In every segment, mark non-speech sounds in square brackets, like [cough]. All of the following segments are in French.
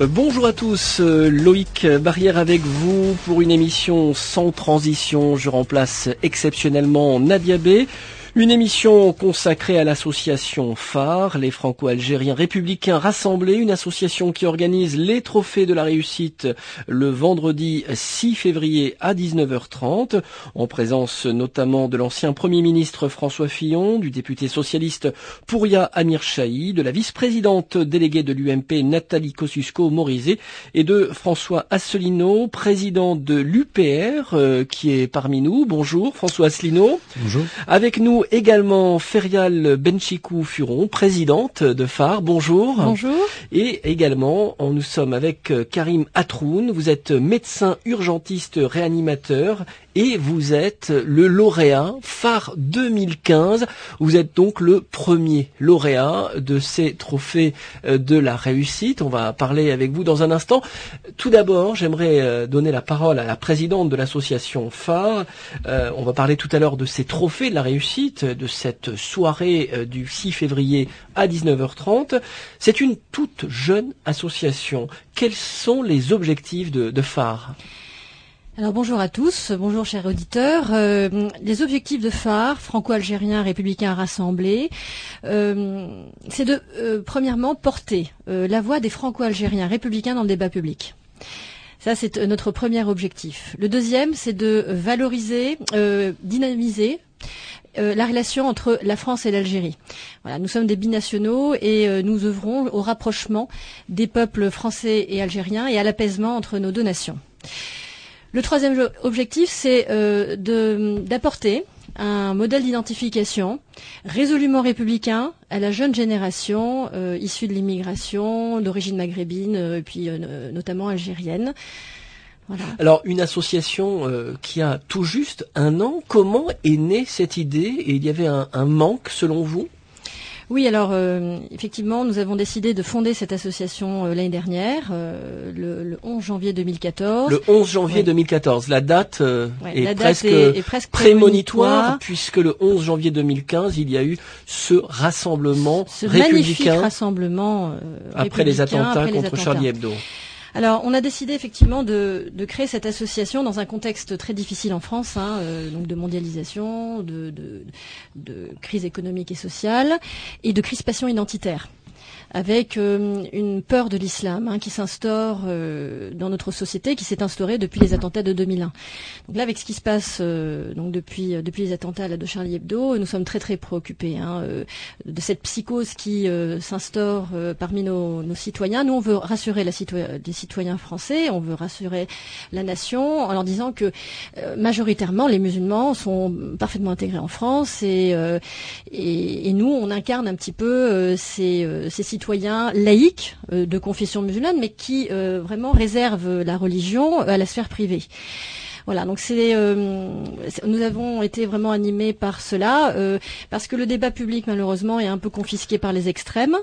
Euh, bonjour à tous, euh, Loïc Barrière avec vous pour une émission sans transition. Je remplace exceptionnellement Nadia B. Une émission consacrée à l'association phare, les Franco-Algériens républicains rassemblés, une association qui organise les trophées de la réussite le vendredi 6 février à 19h30, en présence notamment de l'ancien Premier ministre François Fillon, du député socialiste Pouria Amir Chahi, de la vice-présidente déléguée de l'UMP Nathalie Kosciusko-Morizet et de François Asselineau, président de l'UPR, euh, qui est parmi nous. Bonjour François Asselineau. Bonjour. Avec nous également Ferial Benchikou Furon, présidente de phare. Bonjour. Bonjour. Et également, nous sommes avec euh, Karim Atroun. Vous êtes médecin urgentiste réanimateur et vous êtes le lauréat phare 2015. Vous êtes donc le premier lauréat de ces trophées euh, de la réussite. On va parler avec vous dans un instant. Tout d'abord, j'aimerais euh, donner la parole à la présidente de l'association phare. On va parler tout à l'heure de ces trophées de la réussite de cette soirée euh, du 6 février à 19h30. C'est une toute jeune association. Quels sont les objectifs de, phare? Alors bonjour à tous, bonjour chers auditeurs. Euh, les objectifs de phare, franco-algériens, républicains rassemblés, euh, c'est de premièrement porter la voix des franco-algériens républicains dans le débat public. Ça, c'est notre premier objectif. Le deuxième, c'est de valoriser, dynamiser euh, la relation entre la France et l'Algérie. Voilà, nous sommes des binationaux et euh, nous œuvrons au rapprochement des peuples français et algériens et à l'apaisement entre nos deux nations. Le troisième objectif, c'est euh, d'apporter un modèle d'identification résolument républicain à la jeune génération issue de l'immigration d'origine maghrébine et puis notamment algérienne. Alors, une association euh, qui a tout juste un an, comment est née cette idée? Et il y avait un, manque, selon vous? Oui, alors euh, effectivement, nous avons décidé de fonder cette association euh, l'année dernière, le, 11 janvier 2014. Le 11 janvier 2014, la date, est, presque prémonitoire, puisque le 11 janvier 2015, il y a eu ce rassemblement ce républicain magnifique rassemblement après les attentats contre Charlie Hebdo. Alors, on a décidé effectivement de, créer cette association dans un contexte très difficile en France, hein, euh, donc de mondialisation, de, de, crise économique et sociale, et de crispation identitaire avec euh, une peur de l'islam hein, qui s'instaure euh, dans notre société, qui s'est instaurée depuis les attentats de 2001. Donc là, avec ce qui se passe euh, donc depuis depuis les attentats de Charlie Hebdo, nous sommes très très préoccupés hein, de cette psychose qui s'instaure parmi nos, citoyens. Nous, on veut rassurer la les citoyens français, on veut rassurer la nation en leur disant que majoritairement les musulmans sont parfaitement intégrés en France et, et, et nous, on incarne un petit peu ces, ces citoyens citoyens laïcs euh, de confession musulmane, mais qui euh, vraiment réservent la religion à la sphère privée. Voilà, donc c'est euh, nous avons été vraiment animés par cela parce que le débat public malheureusement est un peu confisqué par les extrêmes.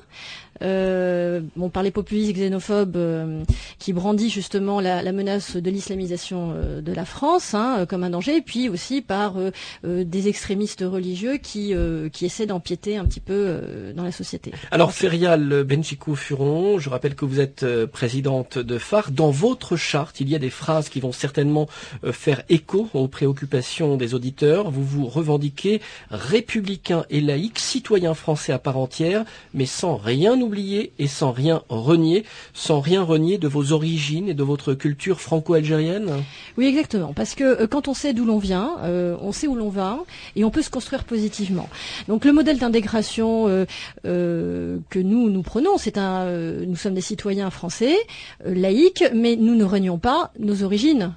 Euh, bon, par les populistes xénophobes euh, qui brandit justement la, menace de l'islamisation euh, de la France hein, comme un danger, et puis aussi par des extrémistes religieux qui, qui essaient d'empiéter un petit peu dans la société. Alors, Ferial Benchikou Furon, je rappelle que vous êtes présidente de phare. Dans votre charte, il y a des phrases qui vont certainement faire écho aux préoccupations des auditeurs. Vous vous revendiquez républicain et laïque, citoyen français à part entière, mais sans rien oublier et sans rien renier, sans rien renier de vos origines et de votre culture franco-algérienne? Oui, exactement. Parce que euh, quand on sait d'où l'on vient, euh, on sait où l'on va et on peut se construire positivement. Donc le modèle d'intégration euh, que nous nous prenons, c'est un, nous sommes des citoyens français, laïcs, mais nous ne renions pas nos origines.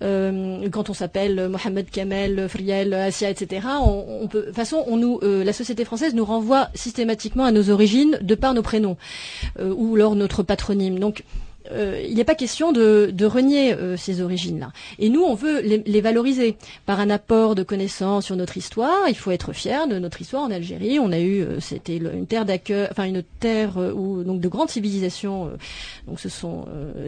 quand on s'appelle Mohamed Kamel, Friel, Asia, etc., de toute façon, la société française nous renvoie systématiquement à nos origines de par nos prénom euh, ou alors notre patronyme. Donc euh, il n'est pas question de, renier euh, ces origines-là. Et nous, on veut les, valoriser par un apport de connaissances sur notre histoire. Il faut être fier de notre histoire en Algérie. On a eu, c'était une terre d'accueil, enfin une terre où donc de grandes civilisations donc se sont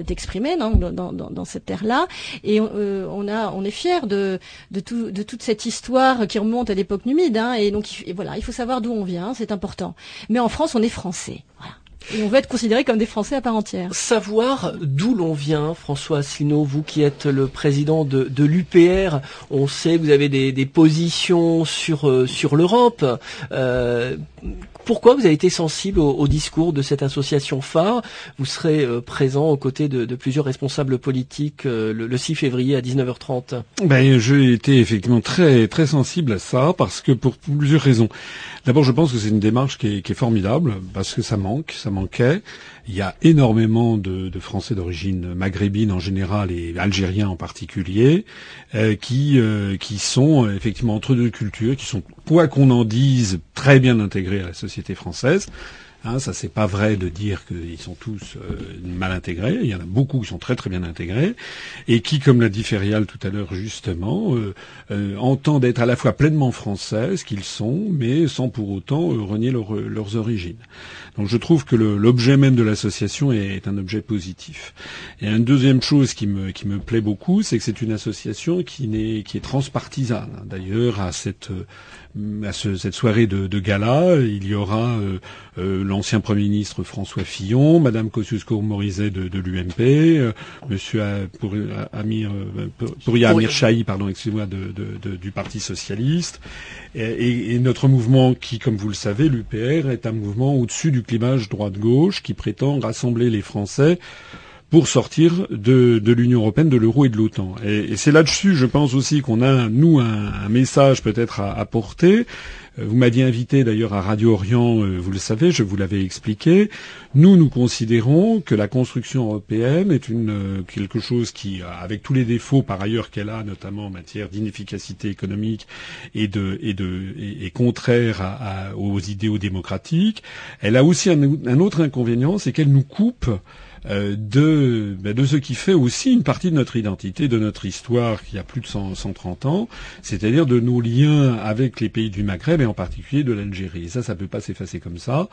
exprimées dans, cette terre-là. Et on est fier de, de, tout, de toute cette histoire qui remonte à l'époque numide. Hein. et donc voilà, il faut savoir d'où on vient, c'est important. Mais en France, on est français. On veut être considéré comme des Français à part entière. Savoir d'où l'on vient, François Asselineau, vous qui êtes le président de, l'UPR, on sait que vous avez des, des positions sur, euh, sur l'Europe. Euh, pourquoi vous avez été sensible au, discours de cette association phare? Vous serez euh, présent aux côtés de, plusieurs responsables politiques euh, le, le, 6 février à 19h30. Ben, j'ai été effectivement très très sensible à ça parce que pour plusieurs raisons. D'abord, je pense que c'est une démarche qui est, qui est, formidable parce que ça manque, ça manquait. Il y a énormément de, Français d'origine maghrébine en général et algériens en particulier euh, qui euh, qui sont euh, effectivement entre deux cultures, qui sont quoi qu'on en dise très bien intégrés à la société française. Hein, ça c'est pas vrai de dire qu'ils sont tous euh, mal intégrés. Il y en a beaucoup qui sont très très bien intégrés et qui, comme l'a dit Ferial tout à l'heure justement, euh, euh, entendent être à la fois pleinement français, ce qu'ils sont, mais sans pour autant renier leur, leurs origines. Donc je trouve que l'objet même de l'association est, est, un objet positif. Et une deuxième chose qui me qui me plaît beaucoup, c'est que c'est une association qui n'est qui est transpartisane. D'ailleurs, à cette à ce, cette soirée de, de, gala, il y aura euh, euh, l'ancien Premier ministre François Fillon, Madame Kosciusko-Morizet de, de l'UMP, euh, Monsieur pour, Amir, Chahi, pardon, excusez-moi, de, du Parti socialiste, et, et, notre mouvement qui, comme vous le savez, l'UPR, est un mouvement au-dessus du clivage droite-gauche qui prétend rassembler les Français pour sortir de, de l'Union européenne, de l'euro et de l'OTAN. Et, et c'est là-dessus, je pense aussi qu'on a, nous, un, un message peut-être à, à, porter. Euh, vous m'aviez invité d'ailleurs à Radio Orient, euh, vous le savez, je vous l'avais expliqué. Nous, nous considérons que la construction européenne est une euh, quelque chose qui, avec tous les défauts par ailleurs qu'elle a, notamment en matière d'inefficacité économique et de et de et, contraire à, à, aux idéaux démocratiques, elle a aussi un autre inconvénient, c'est qu'elle nous coupe euh, de, ben, de ce qui fait aussi une partie de notre identité, de notre histoire qui a plus de 100, 130 ans, c'est-à-dire de nos liens avec les pays du Maghreb et en particulier de l'Algérie. Ça, ça peut pas s'effacer comme ça.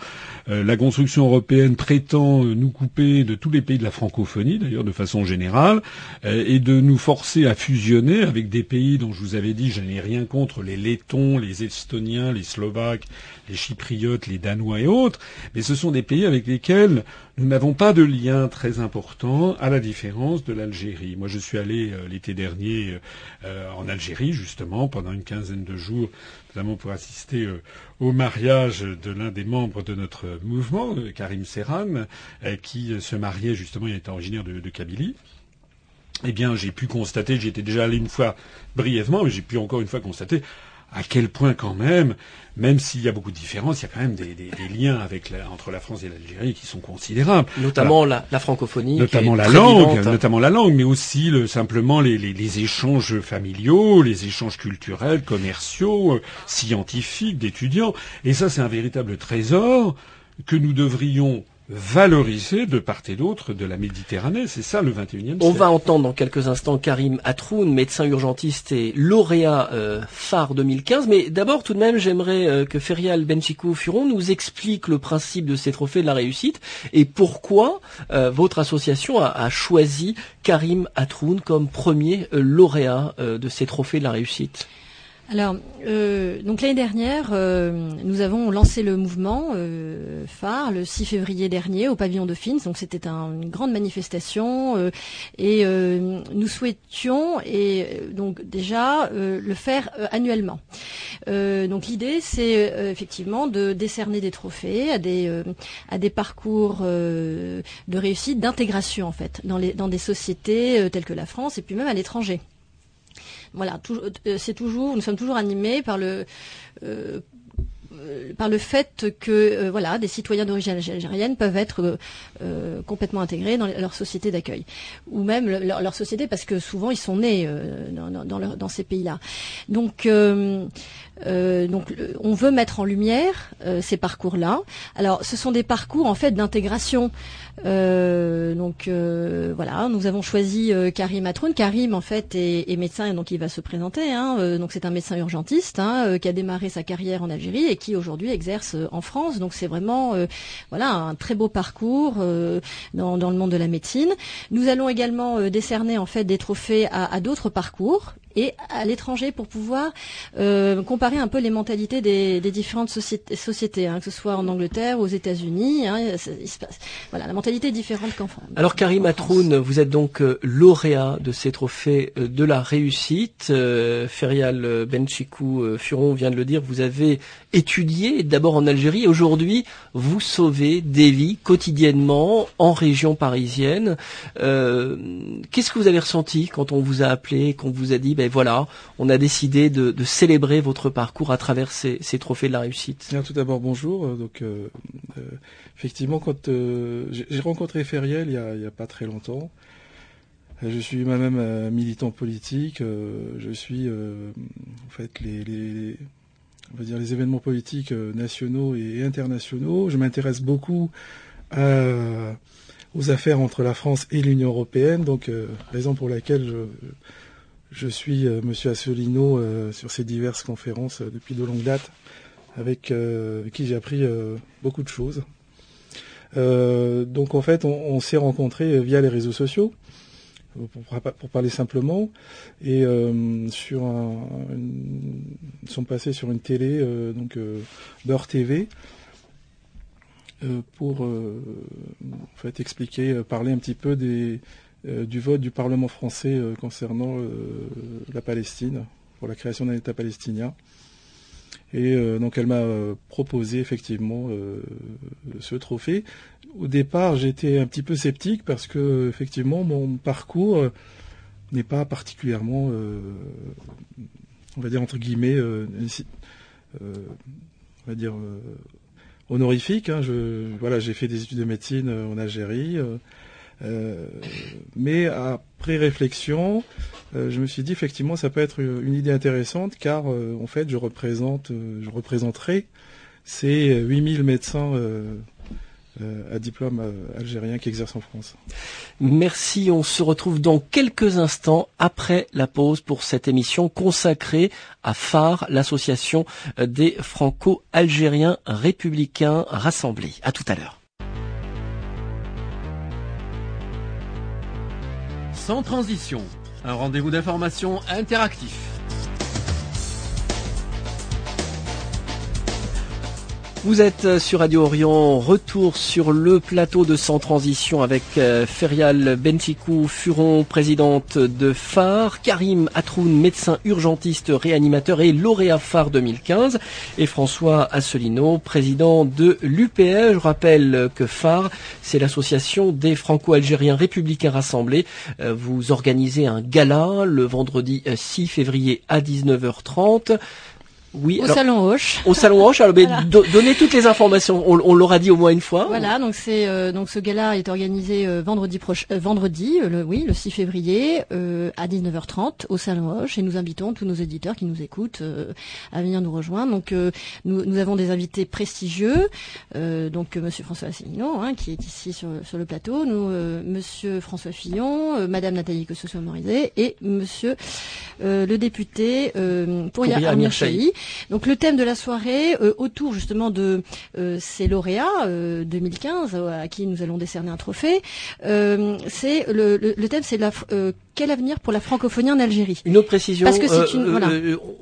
Euh, la construction européenne prétend nous couper de tous les pays de la francophonie, d'ailleurs de façon générale, euh, et de nous forcer à fusionner avec des pays dont je vous avais dit, je n'ai rien contre, les Lettons, les Estoniens, les Slovaques, les Chypriotes, les Danois et autres, mais ce sont des pays avec lesquels nous n'avons pas de lien très important, à la différence de l'Algérie. Moi, je suis allé euh, l'été dernier euh, en Algérie, justement, pendant une quinzaine de jours, notamment pour assister euh, au mariage de l'un des membres de notre mouvement, euh, Karim Serran, euh, qui se mariait justement, il était originaire de, de Kabylie. Eh bien, j'ai pu constater, j'y étais déjà allé une fois brièvement, mais j'ai pu encore une fois constater à quel point quand même, même s'il y a beaucoup de différences, il y a quand même des, des, des liens avec la, entre la France et l'Algérie qui sont considérables. Notamment la, la, francophonie, notamment la langue, vivante. notamment la langue, mais aussi le, simplement les, les, les, échanges familiaux, les échanges culturels, commerciaux, euh, scientifiques, d'étudiants. Et ça, c'est un véritable trésor que nous devrions valoriser de part et d'autre de la Méditerranée. C'est ça le 21e siècle. On va entendre dans quelques instants Karim Atroun, médecin urgentiste et lauréat euh, phare 2015. Mais d'abord, tout de même, j'aimerais euh, que Ferial Benchikou Furon nous explique le principe de ces trophées de la réussite et pourquoi euh, votre association a, a, choisi Karim Atroun comme premier euh, lauréat euh, de ces trophées de la réussite. Alors, euh, donc l'année dernière, euh, nous avons lancé le mouvement euh, phare le 6 février dernier au pavillon Dauphine. Donc c'était un, une grande manifestation et nous souhaitions et donc déjà le faire annuellement. donc l'idée, c'est effectivement de décerner des trophées à des à des parcours de réussite, d'intégration en fait dans les dans des sociétés telles que la France et puis même à l'étranger voilà, c'est toujours, nous sommes toujours animés par le euh, fait que euh, voilà des citoyens d'origine algérienne peuvent être euh, complètement intégrés dans leur société d'accueil ou même le, leur, société parce que souvent ils sont nés dans, dans, ces pays-là. Donc euh, donc, on veut mettre en lumière euh, ces parcours-là. Alors, ce sont des parcours en fait d'intégration. Euh, donc, voilà, nous avons choisi Karim Atroun. Karim, en fait, est, médecin et donc il va se présenter. Hein. donc, c'est un médecin urgentiste hein, qui a démarré sa carrière en Algérie et qui aujourd'hui exerce en France. Donc, c'est vraiment voilà un très beau parcours dans, le monde de la médecine. Nous allons également décerner en fait des trophées à d'autres parcours et à l'étranger pour pouvoir euh, comparer un peu les mentalités des, des différentes sociétés, sociétés hein, que ce soit en Angleterre ou aux États-Unis. Hein, voilà, la mentalité est différente qu'en France. Alors Karim Atroun, vous êtes donc euh, lauréat de ces trophées euh, de la réussite. Ferial Benchikou Furon vient de le dire, vous avez étudié d'abord en Algérie et aujourd'hui vous sauvez des vies quotidiennement en région parisienne. Qu'est-ce que vous avez ressenti quand on vous a appelé, qu'on vous a dit ben voilà, on a décidé de, célébrer votre parcours à travers ces, trophées de la réussite. tout d'abord bonjour. Euh, euh, euh, effectivement, quand j'ai rencontré Feriel il y, a, pas très longtemps, je suis moi-même militant politique. je suis en fait les événements politiques nationaux et internationaux. Je m'intéresse beaucoup aux affaires entre la France et l'Union européenne. Donc raison pour laquelle je je suis euh, Monsieur Assolino euh, sur ces diverses conférences euh, depuis de longue date, avec qui j'ai appris beaucoup de choses. donc en fait, on, s'est rencontrés via les réseaux sociaux, pour, parler simplement, et sur un, sont passés sur une télé, donc Beurre TV, pour en fait expliquer, parler un petit peu des euh, du vote du Parlement français euh, concernant euh, la Palestine, pour la création d'un État palestinien. Et donc elle m'a proposé effectivement ce trophée. Au départ, j'étais un petit peu sceptique parce que effectivement mon parcours n'est pas particulièrement, on va dire entre guillemets, on va dire honorifique. Hein. Je, voilà, j'ai fait des études de médecine en Algérie. Euh, mais après réflexion, euh, je me suis dit effectivement ça peut être une idée intéressante car euh, en fait je représente, je représenterai ces 8000 médecins à diplôme algérien qui exercent en France. Merci, on se retrouve dans quelques instants après la pause pour cette émission consacrée à phare l'association des franco-algériens républicains rassemblés. À tout à l'heure. Sans transition, un rendez-vous d'information interactif. Vous êtes euh, sur Radio Orient, retour sur le plateau de Sans Transition avec euh, Ferial Benchikou Furon, présidente de phare, Karim Atroun, médecin urgentiste réanimateur et lauréat phare 2015, et François Asselineau, président de l'UPE. Je rappelle que phare, c'est l'association des Franco-Algériens républicains rassemblés. Euh, vous organisez un gala le vendredi 6 février à 19h30. Oui, au Salon Hoche. Au Salon Hoche, alors [laughs] donnez toutes les informations. On, l'aura dit au moins une fois. Voilà, donc c'est euh, donc ce gala est organisé euh, vendredi prochain, euh, vendredi, le, oui, le 6 février à 19h30 au Salon Hoche, et nous invitons tous nos éditeurs qui nous écoutent à venir nous rejoindre. Donc nous, nous avons des invités prestigieux, donc Monsieur François Asselineau, hein, qui est ici sur, sur le plateau, nous Monsieur François Fillon, Madame Nathalie Kossoso-Morizet et Monsieur le député pour Amir Chahi. Donc le thème de la soirée, euh, autour justement de euh, ces lauréats 2015 euh, à qui nous allons décerner un trophée, c'est le, le, thème, c'est la quel avenir pour la francophonie en Algérie? Une autre précision. Parce que c'est une voilà.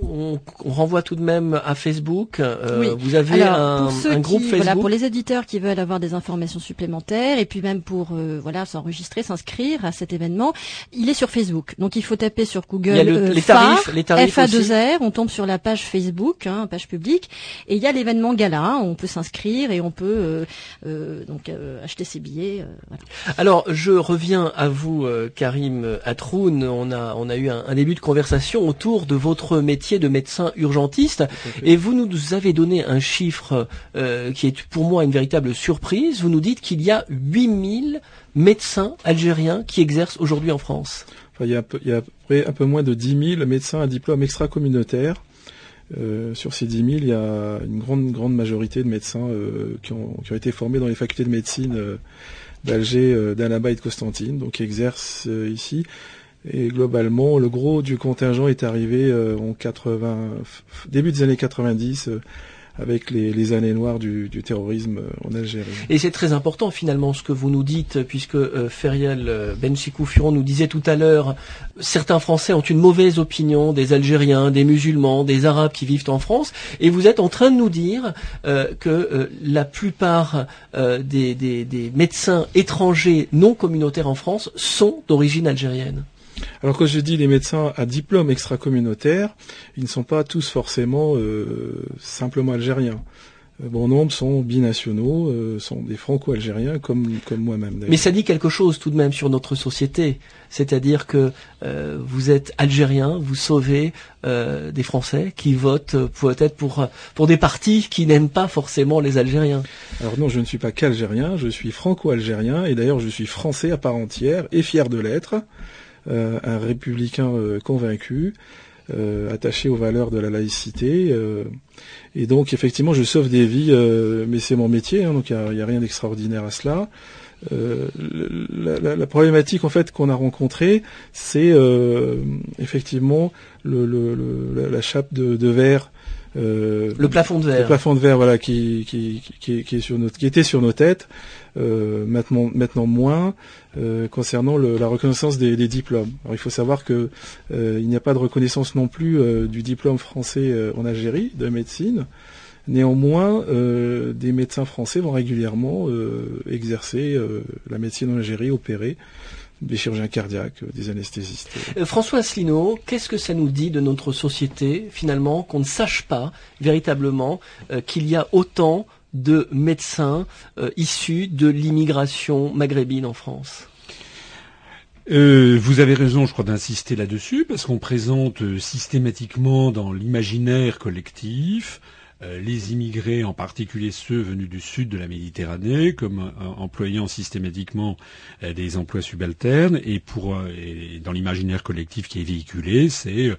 on, on, renvoie tout de même à Facebook. oui. Vous avez un, un, groupe Facebook. Voilà, pour les éditeurs qui veulent avoir des informations supplémentaires et puis même pour voilà s'enregistrer, s'inscrire à cet événement, il est sur Facebook. Donc il faut taper sur Google. Il y a les tarifs, les tarifs FA2R. On tombe sur la page Facebook hein, page publique, et il y a l'événement gala, hein, on peut s'inscrire et on peut euh, euh, donc euh, acheter ses billets. Alors je reviens à vous, Karim On a on a eu un, début de conversation autour de votre métier de médecin urgentiste, et vous nous avez donné un chiffre qui est pour moi une véritable surprise. Vous nous dites qu'il y a 8000 médecins algériens qui exercent aujourd'hui en France. il, y a, il y a un peu moins de 10 000 médecins à diplôme extra-communautaire euh, sur ces 10 000, il y a une grande, grande majorité de médecins euh, qui, ont, qui, ont, été formés dans les facultés de médecine euh, d'Alger, d'Annaba et de Constantine, donc qui exercent ici. Et globalement, le gros du contingent est arrivé en 80, début des années 90 avec les, années noires du, terrorisme en Algérie. Et c'est très important finalement ce que vous nous dites, puisque Feriel Benchikou Furon nous disait tout à l'heure, certains Français ont une mauvaise opinion des Algériens, des musulmans, des Arabes qui vivent en France, et vous êtes en train de nous dire que la plupart des médecins étrangers non communautaires en France sont d'origine algérienne. Alors quand je dis les médecins à diplôme extra-communautaire, ils ne sont pas tous forcément euh, simplement algériens. Euh, bon nombre sont binationaux, euh, sont des franco-algériens comme, comme moi-même. Mais ça dit quelque chose tout de même sur notre société. C'est-à-dire que vous êtes algérien, vous sauvez des Français qui votent peut-être pour, pour des partis qui n'aiment pas forcément les Algériens. Alors non, je ne suis pas qu'algérien, je suis franco-algérien et d'ailleurs je suis français à part entière et fier de l'être. Euh, un républicain euh, convaincu, euh, attaché aux valeurs de la laïcité. et donc effectivement, je sauve des vies, mais c'est mon métier, hein, donc il n'y a, rien d'extraordinaire à cela. la, problématique en fait qu'on a rencontrée, c'est effectivement la chape de verre euh, le plafond de verre. Le plafond de verre, voilà, qui, qui, qui, qui, est sur notre, qui était sur nos têtes, euh, maintenant, maintenant moins, euh, concernant le, la reconnaissance des, des, diplômes. Alors il faut savoir que euh, il n'y a pas de reconnaissance non plus euh, du diplôme français euh, en Algérie de médecine. Néanmoins, des médecins français vont régulièrement exercer la médecine en Algérie, opérer des chirurgiens cardiaques, euh, des anesthésistes. Euh, François Asselineau, qu'est-ce que ça nous dit de notre société, finalement, qu'on ne sache pas véritablement euh, qu'il y a autant de médecins issus de l'immigration maghrébine en France? Vous avez raison, je crois, d'insister là-dessus, parce qu'on présente systématiquement dans l'imaginaire collectif euh, les immigrés, en particulier ceux venus du sud de la Méditerranée, comme euh, employant systématiquement euh, des emplois subalternes, et pour dans l'imaginaire collectif qui est véhiculé, c'est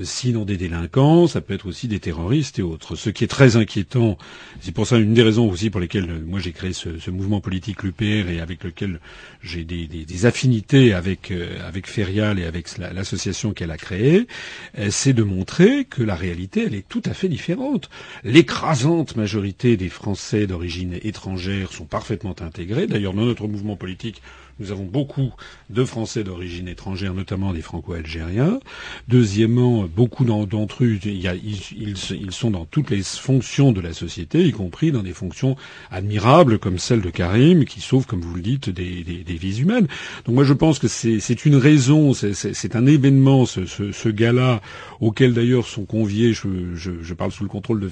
sinon des délinquants, ça peut être aussi des terroristes et autres. Ce qui est très inquiétant, c'est pour ça une des raisons aussi pour lesquelles moi j'ai créé ce, mouvement politique l'UPR et avec lequel j'ai des, affinités avec avec Ferial et avec l'association qu'elle a créée, c'est de montrer que la réalité elle est tout à fait différente. L'écrasante majorité des Français d'origine étrangère sont parfaitement intégrés. D'ailleurs, dans notre mouvement politique, nous avons beaucoup de Français d'origine étrangère, notamment des Franco-Algériens. Deuxièmement, beaucoup d'entre eux, ils, sont dans toutes les fonctions de la société, y compris dans des fonctions admirables comme celle de Karim, qui sauve, comme vous le dites, des, vies humaines. Donc moi, je pense que c'est une raison, c'est un événement, ce, gala, auquel d'ailleurs sont conviés, je, parle sous le contrôle de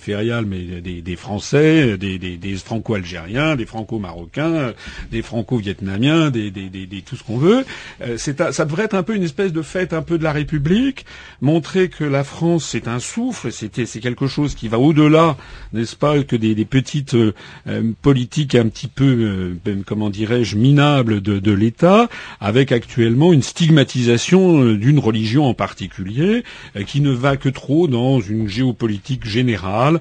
Mais des, Français, des, Franco-Algériens, des Franco-Marocains, des Franco-Vietnamiens, des tout ce qu'on veut. Euh, ça devrait être un peu une espèce de fête un peu de la République, montrer que la France c'est un souffle, c'est quelque chose qui va au-delà, n'est-ce pas, que des, petites euh, euh, politiques un petit peu, ben, comment dirais-je, minables de l'État, avec actuellement une stigmatisation d'une religion en particulier, qui ne va que trop dans une géopolitique générale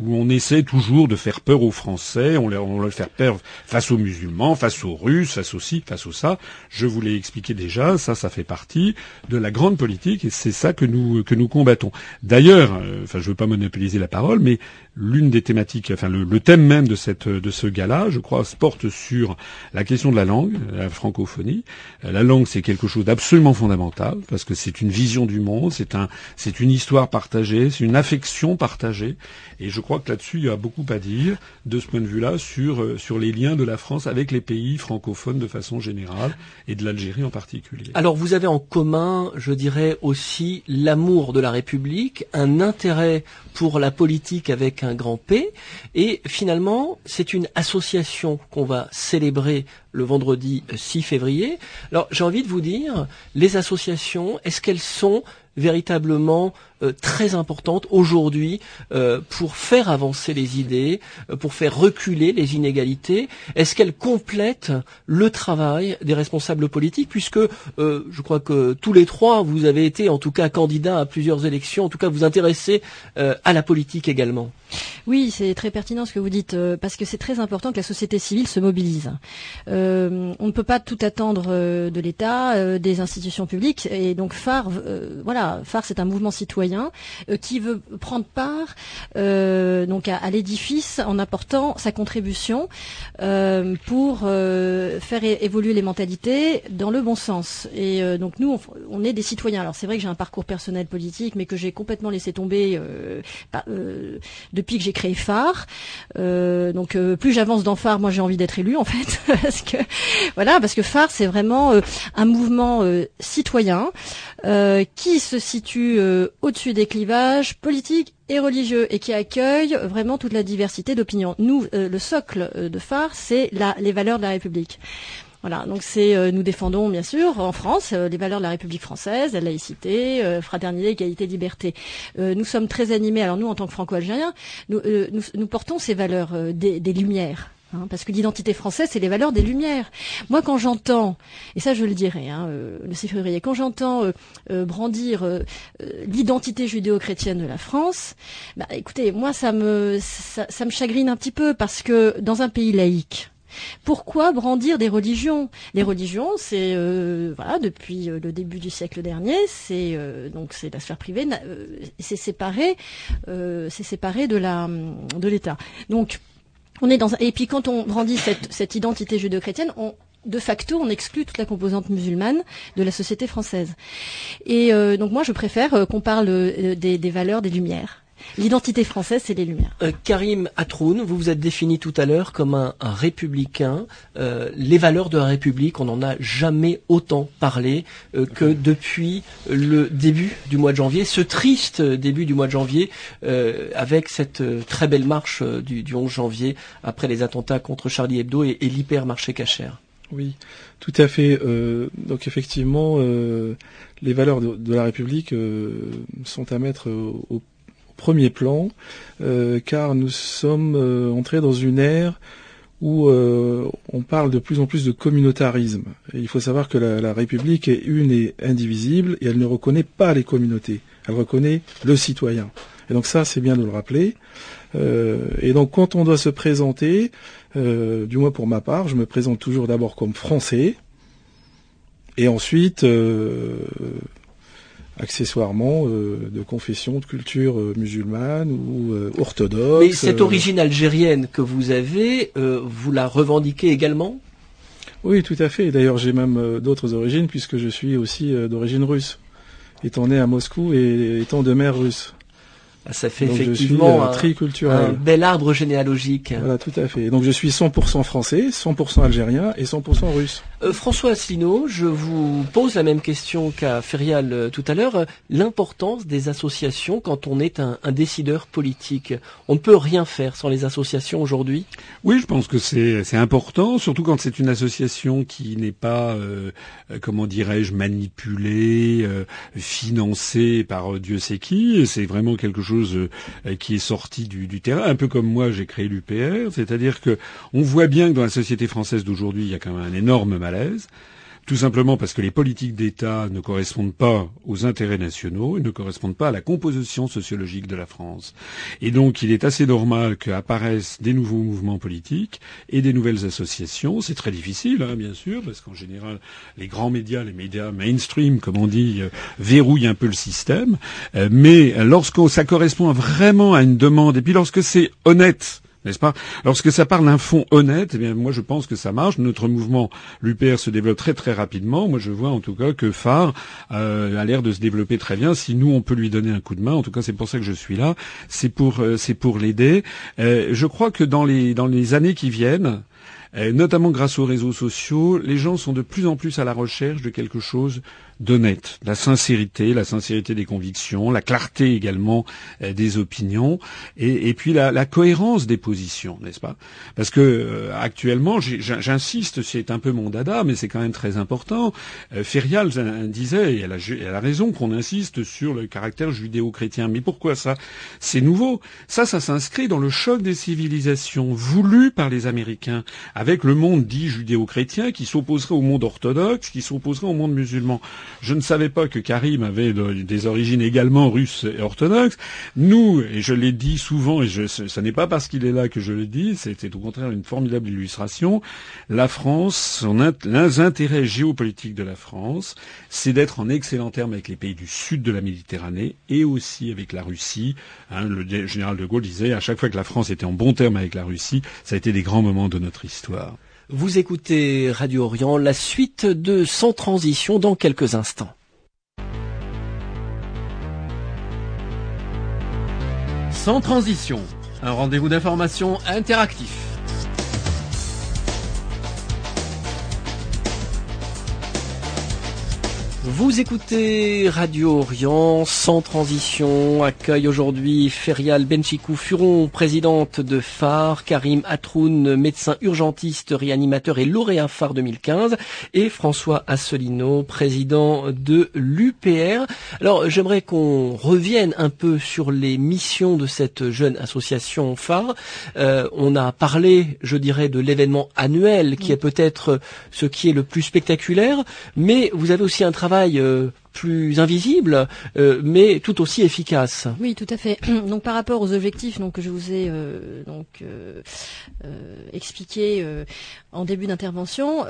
où on essaie toujours de faire peur aux Français, on leur, on leur fait peur face aux musulmans, face aux Russes, face aux ci, face aux ça. Je vous l'ai expliqué déjà, ça, ça fait partie de la grande politique et c'est ça que nous que nous combattons. D'ailleurs, euh, enfin, je veux pas monopoliser la parole, mais l'une des thématiques, enfin le, thème même de cette de ce gala, je crois, porte sur la question de la langue, la francophonie. Euh, la langue, c'est quelque chose d'absolument fondamental parce que c'est une vision du monde, c'est un une histoire partagée, c'est une affection partagée et je crois que là-dessus, il y a beaucoup à dire de ce point de vue-là sur, euh, sur les liens de la France avec les pays francophones de façon générale et de l'Algérie en particulier. Alors vous avez en commun, je dirais aussi, l'amour de la République, un intérêt pour la politique avec un grand P, et finalement, c'est une association qu'on va célébrer le vendredi 6 février. Alors j'ai envie de vous dire, les associations, est-ce qu'elles sont véritablement euh, très importante aujourd'hui euh, pour faire avancer les idées, euh, pour faire reculer les inégalités Est-ce qu'elle complète le travail des responsables politiques Puisque je crois que tous les trois, vous avez été en tout cas candidats à plusieurs élections, en tout cas vous intéressez à la politique également? Oui, c'est très pertinent ce que vous dites, parce que c'est très important que la société civile se mobilise. on ne peut pas tout attendre de l'État, des institutions publiques, et donc phare, voilà, voilà, phare c'est un mouvement citoyen qui veut prendre part donc à, l'édifice en apportant sa contribution pour faire évoluer les mentalités dans le bon sens. Et donc nous, on, est des citoyens. Alors c'est vrai que j'ai un parcours personnel politique, mais que j'ai complètement laissé tomber depuis que j'ai créé phare. donc plus j'avance dans phare, moi j'ai envie d'être élu en fait, [laughs] parce que voilà, parce que phare c'est vraiment un mouvement citoyen euh, qui se situe euh, au-dessus des clivages politiques et religieux et qui accueille vraiment toute la diversité d'opinions. Nous, euh, le socle de phare, c'est les valeurs de la République. Voilà, donc c'est nous défendons bien sûr en France les valeurs de la République française, la laïcité, fraternité, égalité, liberté. nous sommes très animés. Alors nous, en tant que franco-algériens, nous, nous, portons ces valeurs des Lumières. Hein, parce que l'identité française, c'est les valeurs des Lumières. Moi, quand j'entends, et ça je le dirai, hein, euh, le 6 février, quand j'entends euh, euh, brandir l'identité judéo-chrétienne de la France, bah, écoutez, moi ça me ça, me chagrine un petit peu parce que dans un pays laïque, pourquoi brandir des religions? Les religions, c'est voilà depuis le début du siècle dernier, c'est donc c'est la sphère privée, c'est séparé, c'est séparé de la de l'État. Donc on est dans et puis quand on brandit cette, identité judéo-chrétienne, on de facto, on exclut toute la composante musulmane de la société française. Et euh, donc moi, je préfère euh, qu'on parle euh, des valeurs, des lumières. L'identité française, c'est les Lumières. Euh, Karim Atroun, vous vous êtes défini tout à l'heure comme un, républicain. Euh, les valeurs de la République, on n'en a jamais autant parlé euh, que depuis le début du mois de janvier, ce triste début du mois de janvier, avec cette très belle marche du, 11 janvier après les attentats contre Charlie Hebdo et, l'hypermarché cachère. Oui, tout à fait. donc effectivement, les valeurs de, la République sont à mettre au premier plan, euh, car nous sommes euh, entrés dans une ère où euh, on parle de plus en plus de communautarisme. Il faut savoir que la, République est une et indivisible, et elle ne reconnaît pas les communautés, elle reconnaît le citoyen. Et donc ça, c'est bien de le rappeler. et donc quand on doit se présenter, du moins pour ma part, je me présente toujours d'abord comme français, et ensuite accessoirement euh, de confession, de culture euh, musulmane ou euh, orthodoxe. Mais cette origine algérienne que vous avez, vous la revendiquez également? Oui, tout à fait. D'ailleurs, j'ai même d'autres origines puisque je suis aussi d'origine russe, étant né à Moscou et étant de mère russe. Ah, ça fait effectivement un, un, bel arbre généalogique. Voilà, tout à fait. Donc je suis 100% français, 100% algérien et 100% russe. Euh, François Asselineau, je vous pose la même question qu'à Ferial euh, tout à l'heure. Euh, l'importance des associations quand on est un, décideur politique. On ne peut rien faire sans les associations aujourd'hui Oui, je pense que c'est important, surtout quand c'est une association qui n'est pas, comment dirais-je, manipulée, financée par Dieu sait qui. C'est vraiment quelque chose qui est sorti du, du terrain. Un peu comme moi, j'ai créé l'UPR. C'est-à-dire que on voit bien que dans la société française d'aujourd'hui, il y a quand même un énorme tout simplement parce que les politiques d'État ne correspondent pas aux intérêts nationaux, et ne correspondent pas à la composition sociologique de la France. Et donc il est assez normal qu'apparaissent des nouveaux mouvements politiques et des nouvelles associations. C'est très difficile, hein, bien sûr, parce qu'en général, les grands médias, les médias mainstream, comme on dit, euh, verrouillent un peu le système. Euh, mais lorsque ça correspond vraiment à une demande, et puis lorsque c'est honnête, n'est-ce pas? Lorsque ça parle d'un fond honnête, eh bien moi je pense que ça marche. Notre mouvement, l'UPR, se développe très très rapidement. Moi je vois en tout cas que Phare euh, a l'air de se développer très bien. Si nous on peut lui donner un coup de main, en tout cas c'est pour ça que je suis là. C'est pour euh, c'est pour l'aider. Euh, je crois que dans les dans les années qui viennent, notamment grâce aux réseaux sociaux, les gens sont de plus en plus à la recherche de quelque chose d'honnête, la sincérité, la sincérité des convictions, la clarté également euh, des opinions, et, puis la, cohérence des positions, n'est-ce pas? Parce que euh, actuellement, j'insiste, c'est un peu mon dada, mais c'est quand même très important. Euh, Ferial disait, et elle a, elle a raison, qu'on insiste sur le caractère judéo-chrétien. Mais pourquoi ça? C'est nouveau. Ça, ça s'inscrit dans le choc des civilisations voulu par les Américains avec le monde dit judéo-chrétien qui s'opposerait au monde orthodoxe, qui s'opposerait au monde musulman. Je ne savais pas que Karim avait des origines également russes et orthodoxes. Nous, et je l'ai dit souvent, et je, ce, n'est pas parce qu'il est là que je le dis, c'était au contraire une formidable illustration, la France, son, l'un intérêts géopolitiques de la France, c'est d'être en excellent terme avec les pays du sud de la Méditerranée et aussi avec la Russie. Hein, le général de Gaulle disait à chaque fois que la France était en bon terme avec la Russie, ça a été des grands moments de notre histoire. Vous écoutez Radio Orient, la suite de Sans Transition dans quelques instants. Sans Transition, un rendez-vous d'information interactif. Vous écoutez Radio Orient sans transition, accueille aujourd'hui Ferial Benchikou Furon, présidente de phare, Karim Atroun, médecin urgentiste, réanimateur et lauréat phare 2015, et François Assolino, président de l'UPR. Alors j'aimerais qu'on revienne un peu sur les missions de cette jeune association phare. Euh, on a parlé, je dirais, de l'événement annuel qui est peut-être ce qui est le plus spectaculaire, mais vous avez aussi un travail euh, plus invisible, euh, mais tout aussi efficace. Oui, tout à fait. [clears throat] Donc par rapport aux objectifs donc, que je vous ai euh, donc expliqué en début d'intervention,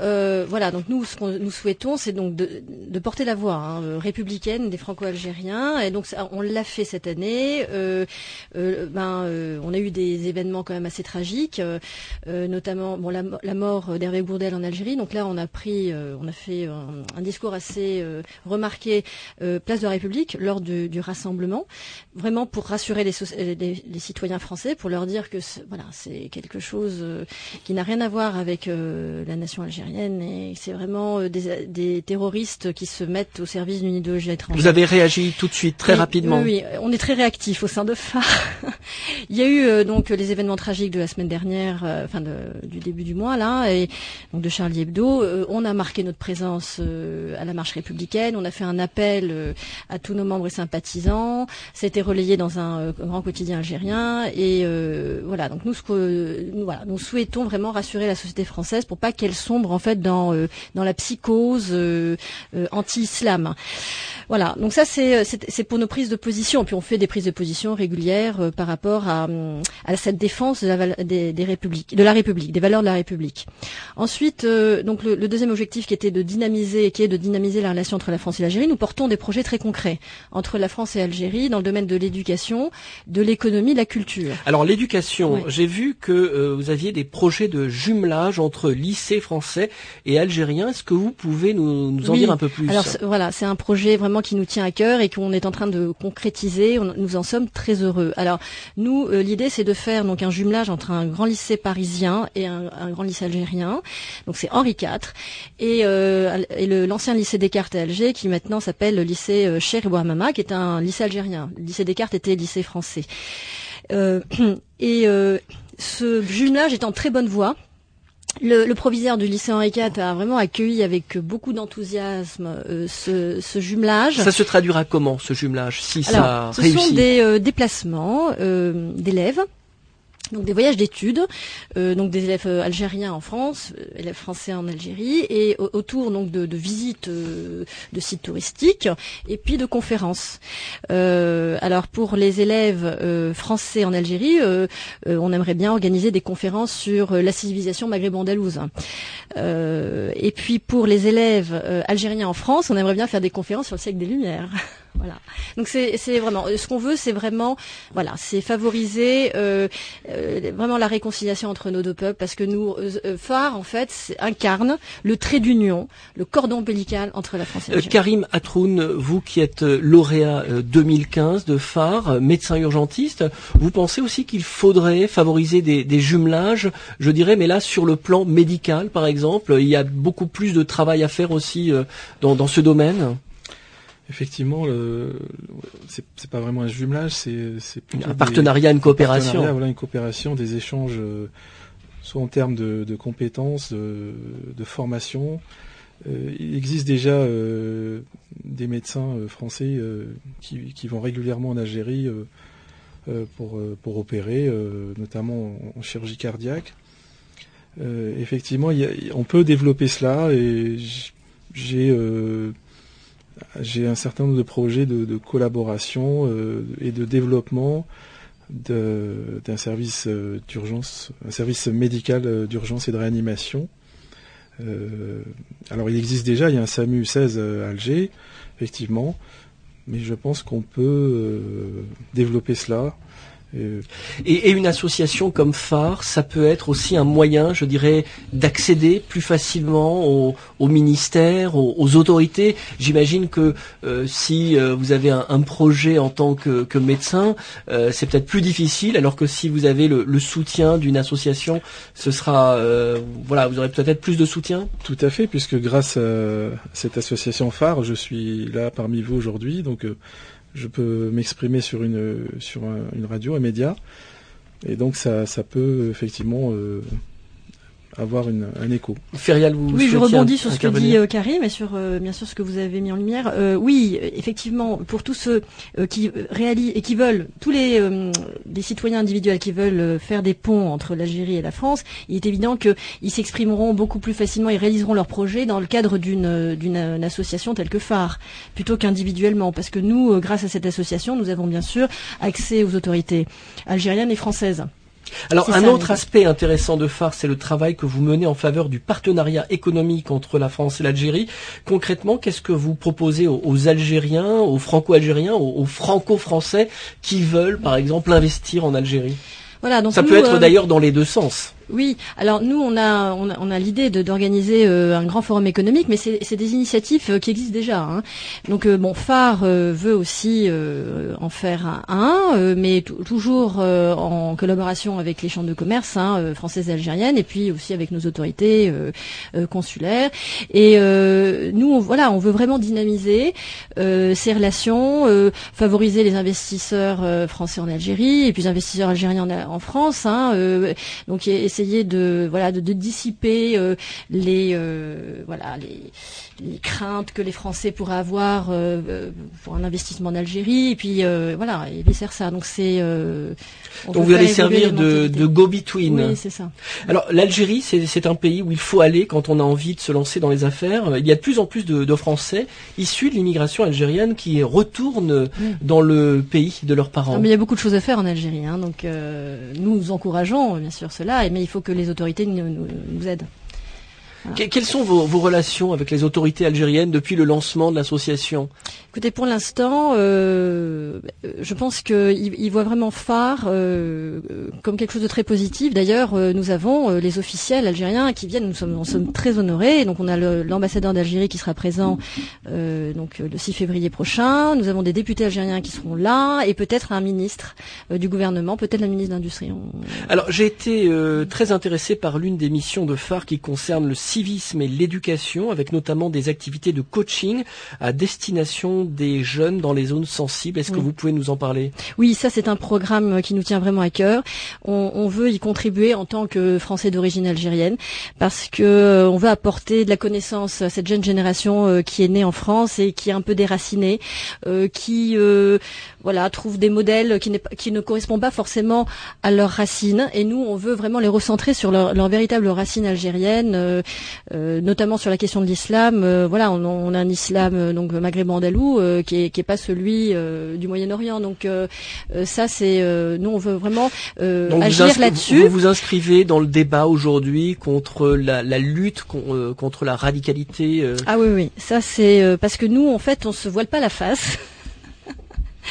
voilà. Donc nous, ce que nous souhaitons, c'est donc de, porter la voix hein, républicaine des Franco-Algériens, et donc on l'a fait cette année. ben, on a eu des événements quand même assez tragiques, notamment bon la, mort d'Hervé Bourdel en Algérie. Donc là, on a pris, on a fait un discours assez remarqué euh, place de la République lors du, rassemblement, vraiment pour rassurer les, citoyens français, pour leur dire que voilà, c'est quelque chose euh, qui n'a rien à voir avec euh, la nation algérienne et c'est vraiment des, terroristes qui se mettent au service d'une idéologie étrangère. Vous avez réagi tout de suite, très rapidement. Oui, on est très réactif au sein de phare. [laughs] Il y a eu donc les événements tragiques de la semaine dernière, enfin du début du mois là, et donc de Charlie Hebdo. on a marqué notre présence à la marche républicaine. On a fait un appel euh, à tous nos membres et sympathisants. C'était relayé dans un euh, grand quotidien algérien. Et euh, voilà, donc nous, nous souhaitons vraiment rassurer la société française pour pas qu'elle sombre en fait dans dans la psychose anti-islam. Voilà, donc ça c'est c'est pour nos prises de position. Puis on fait des prises de position régulières par rapport à, à cette défense de la, des, des républiques, de la République, des valeurs de la République. Ensuite, donc le, le, deuxième objectif qui était de dynamiser, qui est de dynamiser la relation entre la France et l'Algérie, nous portons des projets très concrets entre la France et l'Algérie dans le domaine de l'éducation, de l'économie, de la culture. Alors l'éducation, j'ai vu que euh, vous aviez des projets de jumelage entre lycées français et algériens. Est-ce que vous pouvez nous, nous en dire un peu plus? Alors voilà, c'est un projet vraiment qui nous tient à cœur et qu'on est en train de concrétiser. nous en sommes très heureux. Alors nous, euh, l'idée c'est de faire donc un jumelage entre un grand lycée parisien et un, grand lycée algérien. Donc c'est Henri IV et, euh, l'ancien lycée Descartes à Alger qui maintenant s'appelle le lycée euh, Cher Mama, qui est un lycée algérien. Le lycée Descartes était lycée français. [clears throat] Et ce jumelage est en très bonne voie. Le, le, proviseur du lycée Henri IV a vraiment accueilli avec beaucoup d'enthousiasme ce, ce, jumelage. Ça se traduira comment ce jumelage si ça ce sont des déplacements d'élèves donc des voyages d'études, euh, donc des élèves euh, algériens en France, euh, élèves français en Algérie, et autour donc de, visites de sites touristiques et puis de conférences. alors pour les élèves français en Algérie, on aimerait bien organiser des conférences sur la civilisation maghrébо-andalouse. et puis pour les élèves algériens en France, on aimerait bien faire des conférences sur le siècle des Lumières. [laughs] Voilà. Donc c'est vraiment ce qu'on veut, c'est vraiment voilà, c'est favoriser euh, euh, vraiment la réconciliation entre nos deux peuples parce que nous euh, phare en fait incarne le trait d'union, le cordon ombilical entre la France et l'Algérie. Karim Atroun, vous qui êtes lauréat 2015 de phare, médecin urgentiste, vous pensez aussi qu'il faudrait favoriser des, des jumelages, je dirais, mais là sur le plan médical par exemple, il y a beaucoup plus de travail à faire aussi dans, dans ce domaine? Effectivement, c'est pas vraiment un jumelage, c'est un partenariat, une coopération. voilà, une coopération, des échanges, euh, soit en termes de, compétences, de, formation. Euh, il existe déjà euh, des médecins français qui, vont régulièrement en Algérie pour, pour opérer, notamment en, chirurgie cardiaque. effectivement, on peut développer cela et j'ai j'ai un certain nombre de projets de, collaboration et de développement d'un service d'urgence, un service médical d'urgence et de réanimation. Euh, alors il existe déjà, il y a un SAMU 16 à Alger, effectivement, mais je pense qu'on peut euh, développer cela euh, et, une association comme phare, ça peut être aussi un moyen, je dirais, d'accéder plus facilement au, au ministère, aux, autorités. J'imagine que euh, si euh, vous avez un, projet en tant que, médecin, c'est peut-être plus difficile, alors que si vous avez le, soutien d'une association, ce sera, voilà, vous aurez peut-être plus de soutien. Tout à fait, puisque grâce à cette association phare, je suis là parmi vous aujourd'hui, donc je peux m'exprimer sur une sur une radio, un média, et donc ça, ça peut effectivement euh, avoir un écho. Ferial, vous Oui, je rebondis sur ce que dit euh, Karim et sur euh, bien sûr ce que vous avez mis en lumière. Euh, oui, effectivement, pour tous ceux qui réalisent et qui veulent, tous les, les citoyens individuels qui veulent faire des ponts entre l'Algérie et la France, il est évident qu'ils s'exprimeront beaucoup plus facilement et réaliseront leurs projets dans le cadre d'une d'une association telle que phare, plutôt qu'individuellement, parce que nous, grâce à cette association, nous avons bien sûr accès aux autorités algériennes et françaises. Alors un autre aspect intéressant de phare, c'est le travail que vous menez en faveur du partenariat économique entre la France et l'Algérie. Concrètement, qu'est-ce que vous proposez aux, Algériens, aux Franco-Algériens, aux Franco-Français qui veulent, par exemple, investir en Algérie? Voilà, donc Ça peut être euh, d'ailleurs dans les deux sens. Oui, alors nous on a on a, l'idée d'organiser euh, un grand forum économique, mais c'est des initiatives euh, qui existent déjà. Hein. Donc bon, phare veut aussi en faire un, mais toujours en collaboration avec les chambres de commerce hein, françaises et algériennes, et puis aussi avec nos autorités consulaires. Et nous, voilà, on veut vraiment dynamiser ces relations, favoriser les investisseurs français en Algérie et puis les investisseurs algériens en, France. Hein, euh, donc essayer de voilà de, dissiper euh, les euh, voilà les les craintes que les Français pourraient avoir euh, pour un investissement en Algérie, et puis voilà, et vice ça. Donc c'est. Donc vous allez servir de, de go-between. Oui, c'est ça. Alors l'Algérie, c'est un pays où il faut aller quand on a envie de se lancer dans les affaires. Il y a de plus en plus de, de Français issus de l'immigration algérienne qui retournent dans le pays de leurs parents. mais il y a beaucoup de choses à faire en Algérie, hein, donc nous encourageons bien sûr cela, mais il faut que les autorités nous aident. Quelles sont vos, vos, relations avec les autorités algériennes depuis le lancement de l'association? Écoutez, pour l'instant, euh, je pense qu'ils ils voient vraiment phare euh, comme quelque chose de très positif. D'ailleurs, euh, nous avons les officiels algériens qui viennent. Nous sommes, nous sommes très honorés. Donc, on a l'ambassadeur d'Algérie qui sera présent donc le 6 février prochain. Nous avons des députés algériens qui seront là et peut-être un ministre du gouvernement, peut-être la ministre de l'Industrie. Alors, j'ai été très intéressé par l'une des missions de phare qui concerne le civisme et l'éducation, avec notamment des activités de coaching à destination des jeunes dans les zones sensibles. Est-ce que vous pouvez nous en parler? Oui, ça c'est un programme qui nous tient vraiment à cœur. On, veut y contribuer en tant que Français d'origine algérienne parce que euh, on veut apporter de la connaissance à cette jeune génération euh, qui est née en France et qui est un peu déracinée, euh, qui voilà trouve des modèles qui, qui ne correspondent pas forcément à leurs racines. Et nous, on veut vraiment les recentrer sur leurs leur véritables racines algériennes, notamment sur la question de l'islam. voilà, on, on, a un islam donc maghrébin-andalou euh, qui, est, pas celui euh, du Moyen-Orient. Donc euh, ça, c'est nous on veut vraiment agir là-dessus. Vous vous inscrivez dans le débat aujourd'hui contre la, lutte contre la radicalité. Ah oui, oui, ça c'est parce que nous, en fait, on se voile pas la face. [laughs]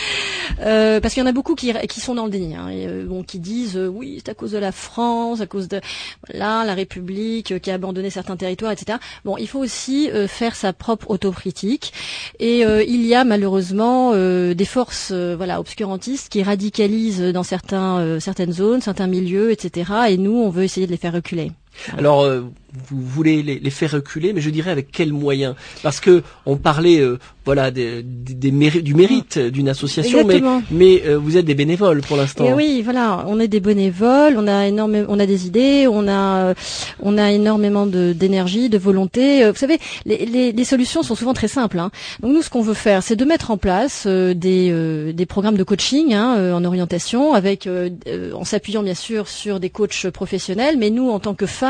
Euh, parce qu'il y en a beaucoup qui, sont dans le déni, hein, et, euh, bon, qui disent euh, oui c'est à cause de la France, à cause de voilà la République qui a abandonné certains territoires, etc. Bon, il faut aussi faire sa propre autocritique, et il y a malheureusement des forces voilà obscurantistes qui radicalisent dans certains certaines zones, certains milieux, etc. Et nous, on veut essayer de les faire reculer. Alors, vous voulez les, faire reculer, mais je dirais avec quels moyens Parce que on parlait, euh, voilà, des, des, du mérite d'une association, mais, mais euh, vous êtes des bénévoles pour l'instant. Oui, voilà, on est des bénévoles, on a énormément, on a des idées, on a, on a énormément d'énergie, de, volonté. Euh, vous savez, les, les, les, solutions sont souvent très simples. Hein. Donc nous, ce qu'on veut faire, c'est de mettre en place des, des programmes de coaching hein, en orientation, avec, en s'appuyant bien sûr sur des coachs professionnels, mais nous, en tant que femmes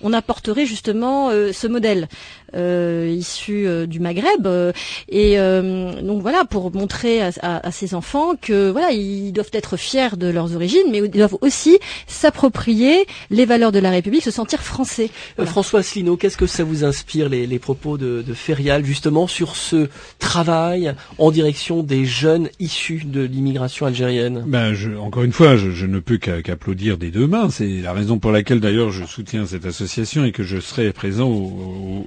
on apporterait justement ce modèle issu du Maghreb. et donc voilà, pour montrer à, à, ces enfants que voilà, ils doivent être fiers de leurs origines, mais ils doivent aussi s'approprier les valeurs de la République, se sentir français. François Asselineau, qu'est-ce que ça vous inspire les, les propos de, de Ferial justement sur ce travail en direction des jeunes issus de l'immigration algérienne? Ben, je, Encore une fois, je, je ne peux qu'applaudir des deux mains. C'est la raison pour laquelle d'ailleurs je soutiens cette association et que je serai présent au, au,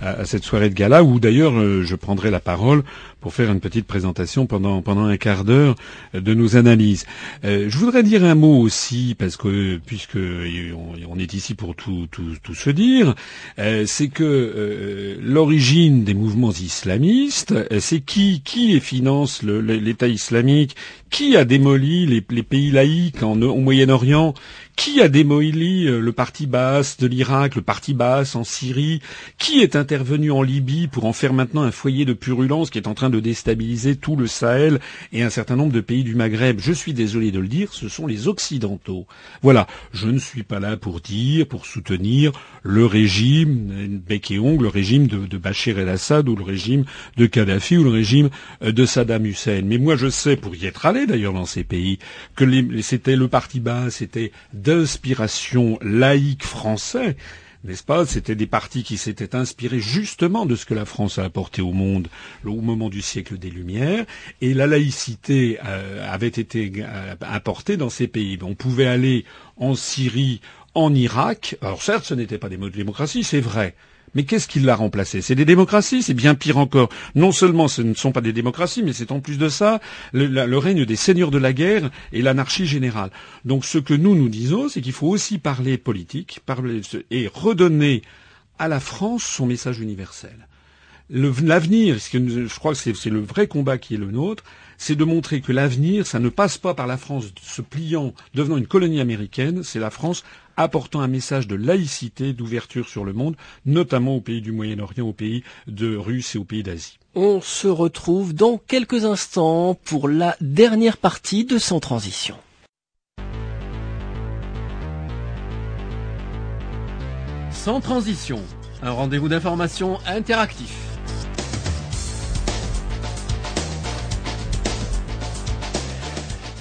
à, cette soirée de gala où d'ailleurs euh, je prendrai la parole pour faire une petite présentation pendant pendant un quart d'heure de nos analyses. Euh, je voudrais dire un mot aussi parce que puisque on, est ici pour tout tout, tout se dire, euh, c'est que l'origine des mouvements islamistes, c'est qui qui finance l'État islamique, qui a démoli les, les pays laïcs en, au Moyen-Orient, qui a démoli euh, le parti basse de l'Irak, le parti basse en Syrie? Qui est intervenu en Libye pour en faire maintenant un foyer de purulence qui est en train de déstabiliser tout le Sahel et un certain nombre de pays du Maghreb? Je suis désolé de le dire, ce sont les Occidentaux. Voilà, je ne suis pas là pour dire, pour soutenir le régime, bec et ongle, le régime de, de Bachir el-Assad ou le régime de Kadhafi ou le régime euh, de Saddam Hussein. Mais moi je sais, pour y être allé d'ailleurs dans ces pays, que c'était le parti basse, c'était d'inspiration laïque français, n'est-ce pas? C'était des partis qui s'étaient inspirés justement de ce que la France a apporté au monde au moment du siècle des Lumières, et la laïcité euh, avait été euh, apportée dans ces pays. On pouvait aller en Syrie, en Irak. Alors certes, ce n'était pas des démocraties, c'est vrai. Mais qu'est-ce qui l'a remplacé? C'est des démocraties, c'est bien pire encore. Non seulement ce ne sont pas des démocraties, mais c'est en plus de ça le, règne des seigneurs de la guerre et l'anarchie générale. Donc ce que nous nous disons, c'est qu'il faut aussi parler politique et redonner à la France son message universel. L'avenir, je crois que c'est le vrai combat qui est le nôtre, c'est de montrer que l'avenir, ça ne passe pas par la France se pliant, devenant une colonie américaine, c'est la France apportant un message de laïcité, d'ouverture sur le monde, notamment aux pays du Moyen-Orient, aux pays de Russe et aux pays d'Asie. On se retrouve dans quelques instants pour la dernière partie de Sans Transition. Sans Transition, un rendez-vous d'information interactif.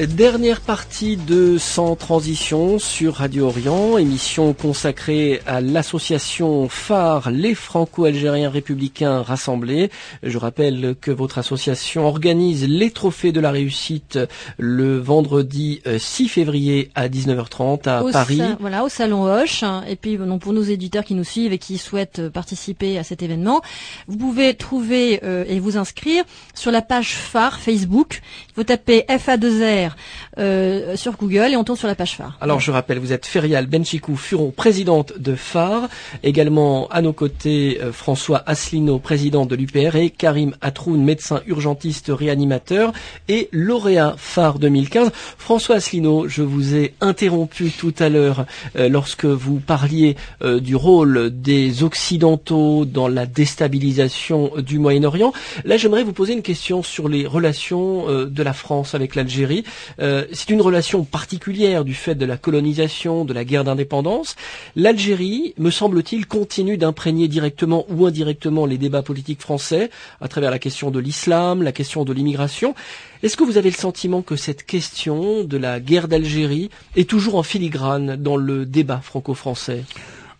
Dernière partie de Sans Transition sur Radio Orient, émission consacrée à l'association phare Les Franco-Algériens Républicains Rassemblés. Je rappelle que votre association organise les trophées de la réussite le vendredi 6 euh, février à 19h30 à Paris. voilà, au Salon Hoche. Et puis pour nos éditeurs qui nous suivent et qui souhaitent participer à cet événement, vous pouvez trouver euh, et vous inscrire sur la page phare Facebook. Il faut taper FA2R euh, sur Google et on tourne sur la page phare. Alors je rappelle, vous êtes Ferial Benchikou Furon, présidente de phare, également à nos côtés euh, François Asselineau, président de l'UPR et Karim Atroun, médecin urgentiste réanimateur et lauréat phare 2015. François Asselineau, je vous ai interrompu tout à l'heure euh, lorsque vous parliez du rôle des Occidentaux dans la déstabilisation du Moyen-Orient. Là, j'aimerais vous poser une question sur les relations de la France avec l'Algérie. Euh, c'est une relation particulière du fait de la colonisation, de la guerre d'indépendance. L'Algérie, me semble-t-il, continue d'imprégner directement ou indirectement les débats politiques français à travers la question de l'islam, la question de l'immigration. Est-ce que vous avez le sentiment que cette question de la guerre d'Algérie est toujours en filigrane dans le débat franco-français?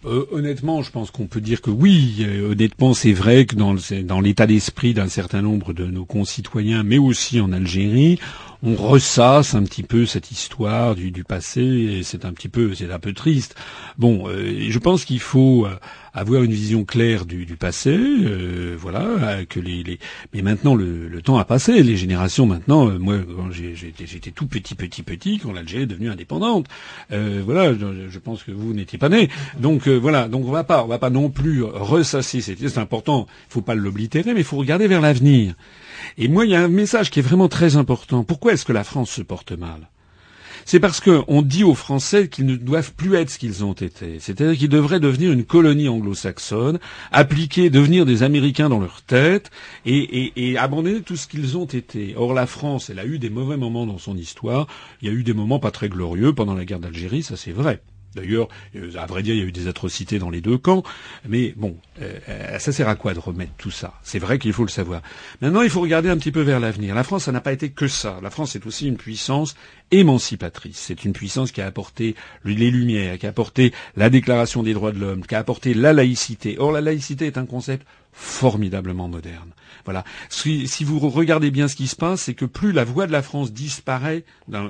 Euh, honnêtement, je pense qu'on peut dire que oui. honnêtement, c'est vrai que dans l'état d'esprit d'un certain nombre de nos concitoyens, mais aussi en Algérie, on ressasse un petit peu cette histoire du, du passé et c'est un petit peu c'est un peu triste. Bon, euh, je pense qu'il faut euh, avoir une vision claire du, du passé, euh, voilà, que les, mais maintenant le, temps a passé, les générations maintenant. moi, quand j'étais tout petit, petit, petit, quand l'Algérie est devenue indépendante, voilà, je, je, pense que vous n'étiez pas né, donc voilà, donc on va pas, on va pas non plus ressasser. C'est important, il faut pas l'oblitérer, mais il faut regarder vers l'avenir. Et moi, il y a un message qui est vraiment très important. Pourquoi est-ce que la France se porte mal? C'est parce qu'on dit aux Français qu'ils ne doivent plus être ce qu'ils ont été. C'est-à-dire qu'ils devraient devenir une colonie anglo-saxonne, appliquer, devenir des Américains dans leur tête et, et, et abandonner tout ce qu'ils ont été. Or, la France, elle a eu des mauvais moments dans son histoire. Il y a eu des moments pas très glorieux pendant la guerre d'Algérie, ça c'est vrai. D'ailleurs, euh, à vrai dire, il y a eu des atrocités dans les deux camps, mais bon, euh, ça sert à quoi de remettre tout ça? C'est vrai qu'il faut le savoir. Maintenant, il faut regarder un petit peu vers l'avenir. La France, ça n'a pas été que ça. La France est aussi une puissance émancipatrice. C'est une puissance qui a apporté les Lumières, qui a apporté la Déclaration des droits de l'homme, qui a apporté la laïcité. Or, la laïcité est un concept formidablement moderne. Voilà. Si, si, vous regardez bien ce qui se passe, c'est que plus la voix de la France disparaît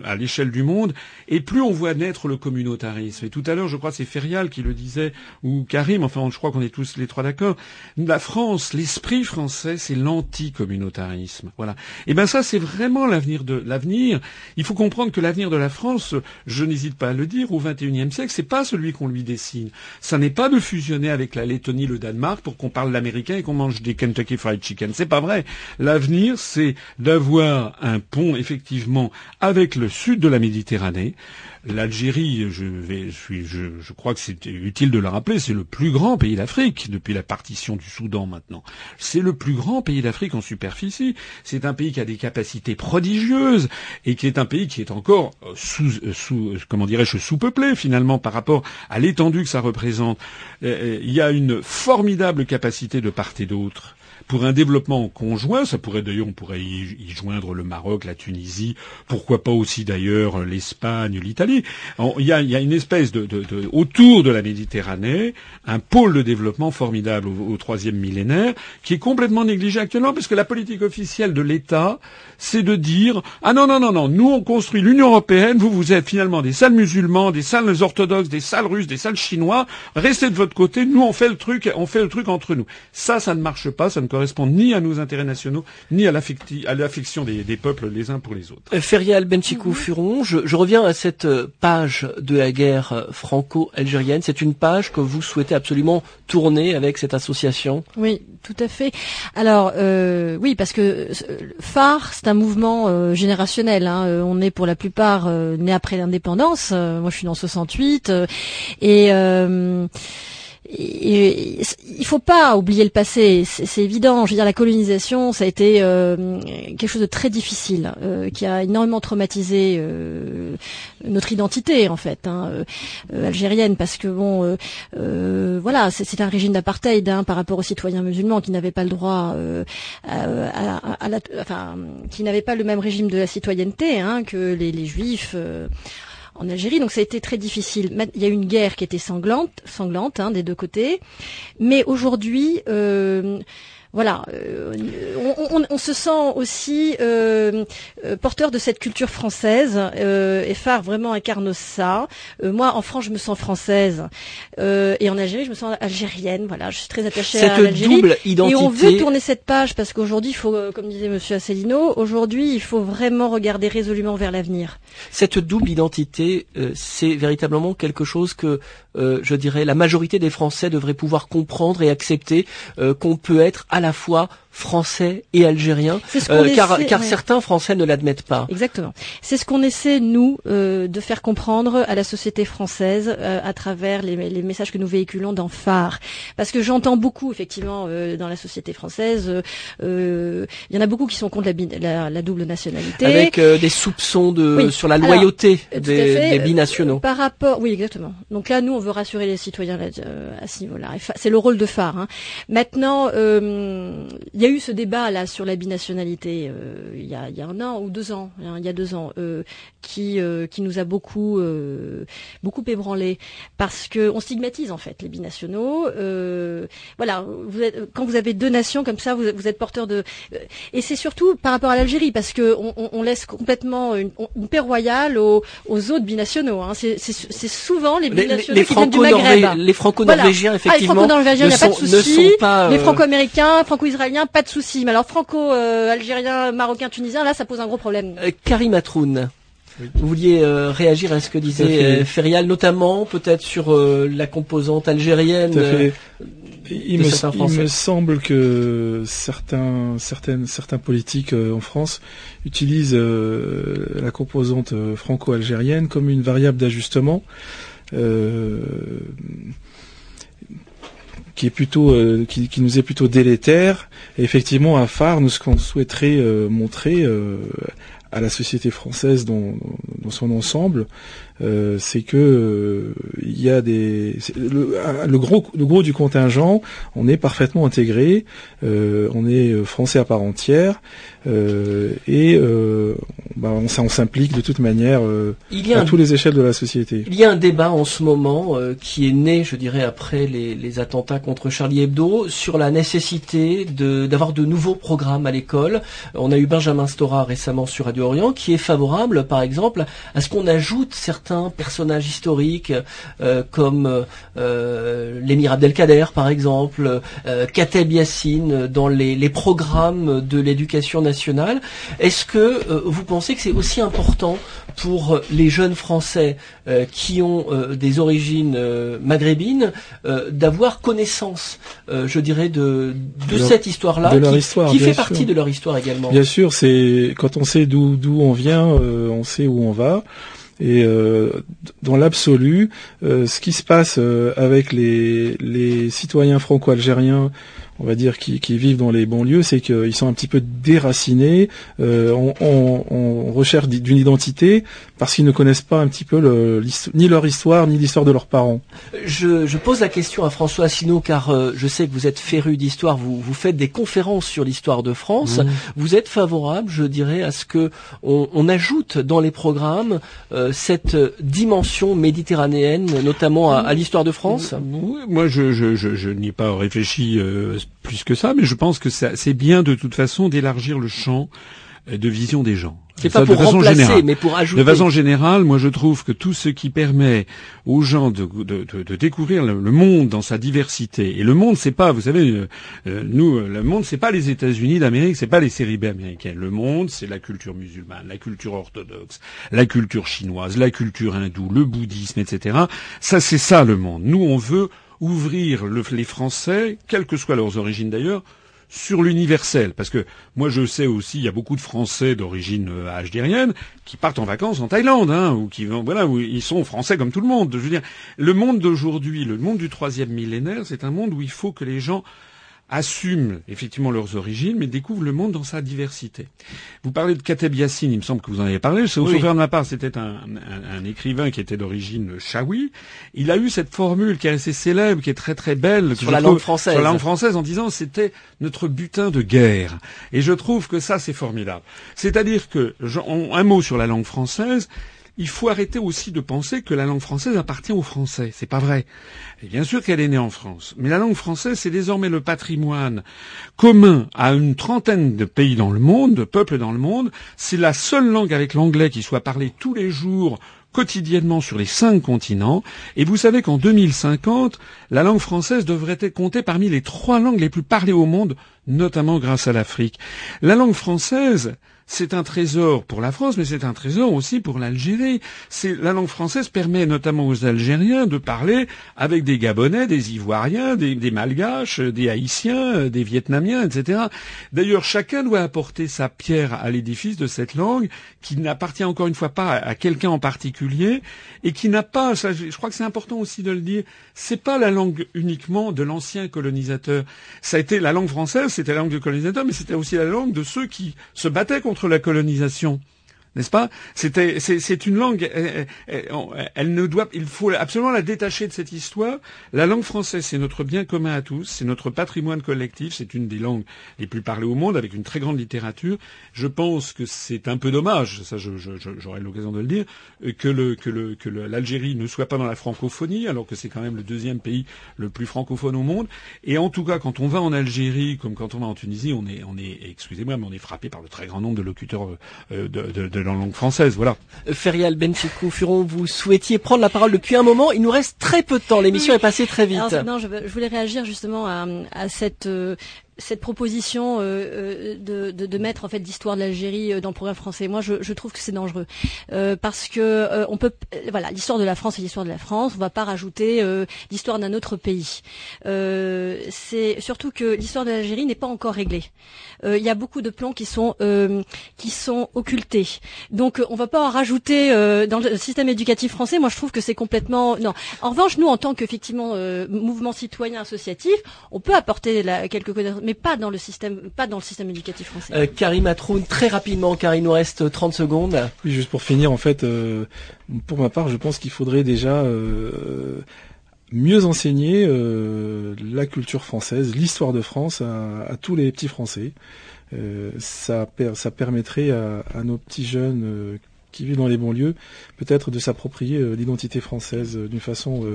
à l'échelle du monde, et plus on voit naître le communautarisme. Et tout à l'heure, je crois, c'est Ferial qui le disait, ou Karim, enfin, je crois qu'on est tous les trois d'accord. La France, l'esprit français, c'est l'anti-communautarisme. Voilà. Et ben ça, c'est vraiment l'avenir de l'avenir. Il faut comprendre que l'avenir de la France, je n'hésite pas à le dire, au XXIe siècle, c'est pas celui qu'on lui dessine. Ça n'est pas de fusionner avec la Lettonie, le Danemark, pour qu'on parle l'américain et qu'on mange des Kentucky Fried Chicken. C'est pas vrai. L'avenir, c'est d'avoir un pont, effectivement, avec le sud de la Méditerranée. L'Algérie, je, vais, je, je, je crois que c'est utile de le rappeler, c'est le plus grand pays d'Afrique depuis la partition du Soudan maintenant. C'est le plus grand pays d'Afrique en superficie. C'est un pays qui a des capacités prodigieuses et qui est un pays qui est encore euh, sous, euh, sous comment dirais-je, sous-peuplé finalement par rapport à l'étendue que ça représente. Euh, il y a une formidable capacité de part et d'autre pour un développement conjoint, ça pourrait d'ailleurs, on pourrait y, joindre le Maroc, la Tunisie, pourquoi pas aussi d'ailleurs l'Espagne, l'Italie. Il y a, y a, une espèce de, de, de, autour de la Méditerranée, un pôle de développement formidable au, troisième millénaire, qui est complètement négligé actuellement, parce que la politique officielle de l'État, c'est de dire ah non non non non, nous on construit l'Union européenne, vous vous êtes finalement des sales musulmans, des sales orthodoxes, des sales russes, des sales chinois, restez de votre côté, nous on fait le truc, on fait le truc entre nous. Ça, ça ne marche pas, ça ne correspond ni à nos intérêts nationaux, ni à l'affection des, des, peuples les uns pour les autres. Euh, Ferial Benchikou mhm. Furon, je, je, reviens à cette euh, page de la guerre euh, franco-algérienne. C'est une page que vous souhaitez absolument tourner avec cette association? Oui, tout à fait. Alors, euh, oui, parce que phare, c'est un mouvement générationnel. Hein. On est pour la plupart nés après l'indépendance. moi, je suis dans 68. et et, il faut pas oublier le passé, c'est évident. Je veux dire, la colonisation, ça a été euh, quelque chose de très difficile, euh, qui a énormément traumatisé euh, notre identité en fait hein, algérienne, parce que bon, voilà, c'est un régime d'apartheid hein, par rapport aux citoyens musulmans qui n'avaient pas le droit, à, à, la, enfin, qui n'avaient pas le même régime de la citoyenneté hein, que les, les juifs en Algérie. Donc ça a été très difficile. Il y a eu une guerre qui était sanglante, sanglante hein, des deux côtés. Mais aujourd'hui, euh, voilà, euh, on, se sent aussi euh, euh, porteur de cette culture française et Phare vraiment incarne ça. moi, en France, je me sens française et en Algérie, je me sens algérienne. Voilà, je suis très attachée à l'Algérie. double identité. Et on veut tourner cette page parce qu'aujourd'hui, il faut, comme disait Monsieur Asselineau, aujourd'hui, il faut vraiment regarder résolument vers l'avenir. Cette double identité, c'est véritablement quelque chose que je dirais la majorité des Français devraient pouvoir comprendre et accepter qu'on peut être à la fois français et algérien, euh, car, car certains Français ne l'admettent pas. Exactement. C'est ce qu'on essaie, nous, euh, de faire comprendre à la société française euh, à travers les, les, messages que nous véhiculons dans Phare. Parce que j'entends beaucoup, effectivement, dans la société française, il y en a beaucoup qui sont contre la, la, double nationalité. Avec des soupçons de, sur la loyauté des, des, binationaux. par rapport, oui, exactement. Donc là, nous, on veut rassurer les citoyens à ce niveau-là. C'est le rôle de Phare. Hein. Maintenant, il y a eu ce débat là sur la binationalité euh, il, y a, il, y a, un an ou deux ans, hein, il y a deux ans, euh, qui euh, qui nous a beaucoup euh, beaucoup ébranlé parce que on stigmatise en fait les binationaux. Euh, voilà, vous êtes, quand vous avez deux nations comme ça, vous, vous êtes porteur de et c'est surtout par rapport à l'Algérie parce que on, on, laisse complètement une, une paix royale aux, aux autres binationaux. Hein. C'est souvent les binationaux les, les qui viennent du Maghreb. Les franco-norvégiens effectivement. Ah, les franco-norvégiens, il n'y a pas de souci. Les franco-américains, franco-israéliens, pas de souci. Mais alors franco-algérien, marocain, tunisien, là, ça pose un gros problème. Karim Atroun. Vous vouliez euh, réagir à ce que disait euh, Ferial, notamment peut-être sur euh, la composante algérienne. il, me, semble que certains, certaines, certains politiques en France utilisent la composante franco-algérienne comme une variable d'ajustement qui est plutôt qui, nous est plutôt délétère. Effectivement, à phare, nous ce qu'on souhaiterait montrer à la société française dans, dans son ensemble, euh, c'est que euh, il y a des le, le, gros le gros du contingent, on est parfaitement intégré, euh, on est français à part entière et bah, on, on s'implique de toute manière il à tous les échelles de la société. Il y a un débat en ce moment qui est né, je dirais, après les, les, attentats contre Charlie Hebdo sur la nécessité d'avoir de, de nouveaux programmes à l'école. On a eu Benjamin Stora récemment sur Radio Orient qui est favorable, par exemple, à ce qu'on ajoute certains personnages historiques euh, comme euh, l'émir Abdelkader par exemple, euh, Kateb Yassine dans les, les programmes de l'éducation nationale. Est-ce que euh, vous pensez que c'est aussi important pour les jeunes Français qui ont des origines maghrébines d'avoir connaissance, je dirais, de, de, cette histoire-là, qui, qui fait partie de leur histoire également. Bien sûr, c'est quand on sait d'où d'où on vient, on sait où on va. Et euh, dans l'absolu, euh, ce qui se passe euh, avec les, les citoyens franco-algériens on va dire, qui, vivent dans les banlieues, c'est qu'ils sont un petit peu déracinés, euh, on, recherche d'une identité parce qu'ils ne connaissent pas un petit peu le, ni leur histoire ni l'histoire de leurs parents. Je, pose la question à François Asselineau car euh, je sais que vous êtes féru d'histoire, vous, vous faites des conférences sur l'histoire de France. Mmh. Vous êtes favorable, je dirais, à ce que on, ajoute dans les programmes euh, cette dimension méditerranéenne, notamment à, l'histoire de France? moi, je, je, je, n'y ai pas réfléchi euh, plus que ça, mais je pense que c'est bien de toute façon d'élargir le champ euh, de vision des gens. C'est pas pour remplacer, mais pour ajouter. De façon générale, moi je trouve que tout ce qui permet aux gens de, de, de, découvrir le, monde dans sa diversité, et le monde c'est pas, vous savez, euh, euh, nous, le monde c'est pas les États-Unis d'Amérique, c'est pas les séries B américaines. Le monde c'est la culture musulmane, la culture orthodoxe, la culture chinoise, la culture hindoue, le bouddhisme, etc. Ça c'est ça le monde. Nous on veut ouvrir les Français, quelles que soient leurs origines d'ailleurs, sur l'universel. Parce que moi, je sais aussi, il y a beaucoup de Français d'origine euh, qui partent en vacances en Thaïlande, hein, ou qui vont, voilà, où ils sont français comme tout le monde. Je veux dire, le monde d'aujourd'hui, le monde du troisième millénaire, c'est un monde où il faut que les gens assument effectivement leurs origines, mais découvrent le monde dans sa diversité. Vous parlez de Kateb Yassine, il me semble que vous en avez parlé. Au oui. de ma part, c'était un, un, écrivain qui était d'origine chaoui. Il a eu cette formule qui est assez célèbre, qui est très très belle. Sur la langue française. Sur la langue française en disant c'était notre butin de guerre. Et je trouve que ça, c'est formidable. C'est-à-dire que, un mot sur la langue française, il faut arrêter aussi de penser que la langue française appartient aux Français. C'est pas vrai. Et bien sûr qu'elle est née en France. Mais la langue française, c'est désormais le patrimoine commun à une trentaine de pays dans le monde, de peuples dans le monde. C'est la seule langue avec l'anglais qui soit parlée tous les jours quotidiennement sur les cinq continents. Et vous savez qu'en 2050, la langue française devrait être comptée parmi les trois langues les plus parlées au monde, notamment grâce à l'Afrique. La langue française, c'est un trésor pour la France, mais c'est un trésor aussi pour l'Algérie. C'est, la langue française permet notamment aux Algériens de parler avec des Gabonais, des Ivoiriens, des, des Malgaches, des Haïtiens, des Vietnamiens, etc. D'ailleurs, chacun doit apporter sa pierre à l'édifice de cette langue qui n'appartient encore une fois pas à, quelqu'un en particulier et qui n'a pas, ça, je crois que c'est important aussi de le dire, c'est pas la langue uniquement de l'ancien colonisateur. Ça a été la langue française, c'était la langue du colonisateur, mais c'était aussi la langue de ceux qui se battaient contre la colonisation n'est-ce pas? C'est, une langue. Elle, ne doit, il faut absolument la détacher de cette histoire. La langue française, c'est notre bien commun à tous, c'est notre patrimoine collectif, c'est une des langues les plus parlées au monde, avec une très grande littérature. Je pense que c'est un peu dommage, ça, j'aurai l'occasion de le dire, que l'Algérie ne soit pas dans la francophonie, alors que c'est quand même le deuxième pays le plus francophone au monde. Et en tout cas, quand on va en Algérie, comme quand on va en Tunisie, on est, excusez-moi, mais on est frappé par le très grand nombre de locuteurs euh, de, en langue française, voilà. Ferial Benfikou Furon, vous souhaitiez prendre la parole depuis un moment. Il nous reste très peu de temps. L'émission est passée très vite. non, je, voulais réagir justement à, cette euh, cette proposition euh, euh, de, de, mettre en fait d'histoire de l'Algérie euh, dans le programme français, moi je, je trouve que c'est dangereux parce que on peut voilà l'histoire de la France et l'histoire de la France, on va pas rajouter l'histoire d'un autre pays. c'est surtout que l'histoire de l'Algérie n'est pas encore réglée. Il y a beaucoup de plans qui sont qui sont occultés. Donc on va pas en rajouter dans le système éducatif français. Moi je trouve que c'est complètement non. En revanche nous en tant qu'effectivement mouvement citoyen associatif, on peut apporter la, quelques connaissances mais pas dans le système, pas dans le système éducatif français. Euh, Karim Atroun, très rapidement, car il nous reste 30 secondes. Oui, juste pour finir, en fait, euh, pour ma part, je pense qu'il faudrait déjà euh, mieux enseigner euh, la culture française, l'histoire de France à, à, tous les petits Français. Euh, ça, per ça permettrait à, à, nos petits jeunes euh, qui vivent dans les banlieues peut-être de s'approprier euh, l'identité française d'une façon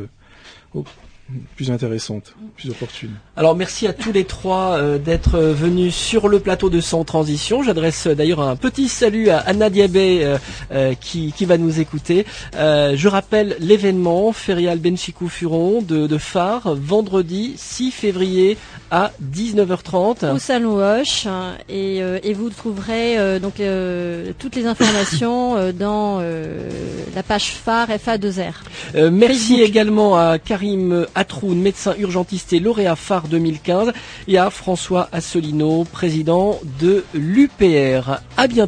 plus intéressante, plus opportune. Alors merci à tous les trois euh, d'être venus sur le plateau de Sans Transition. J'adresse euh, d'ailleurs un petit salut à Anna Diabé euh, qui, qui, va nous écouter. je rappelle l'événement Ferial Benchikou Furon de, de Phare, vendredi 6 février à 19h30. Au Salon Hoche et, et, vous trouverez donc toutes les informations dans la page Phare FA2R. merci Facebook. également à Karim Atroun, médecin urgentiste et lauréat phare 2015, et à François Assolino, président de l'UPR. À bientôt.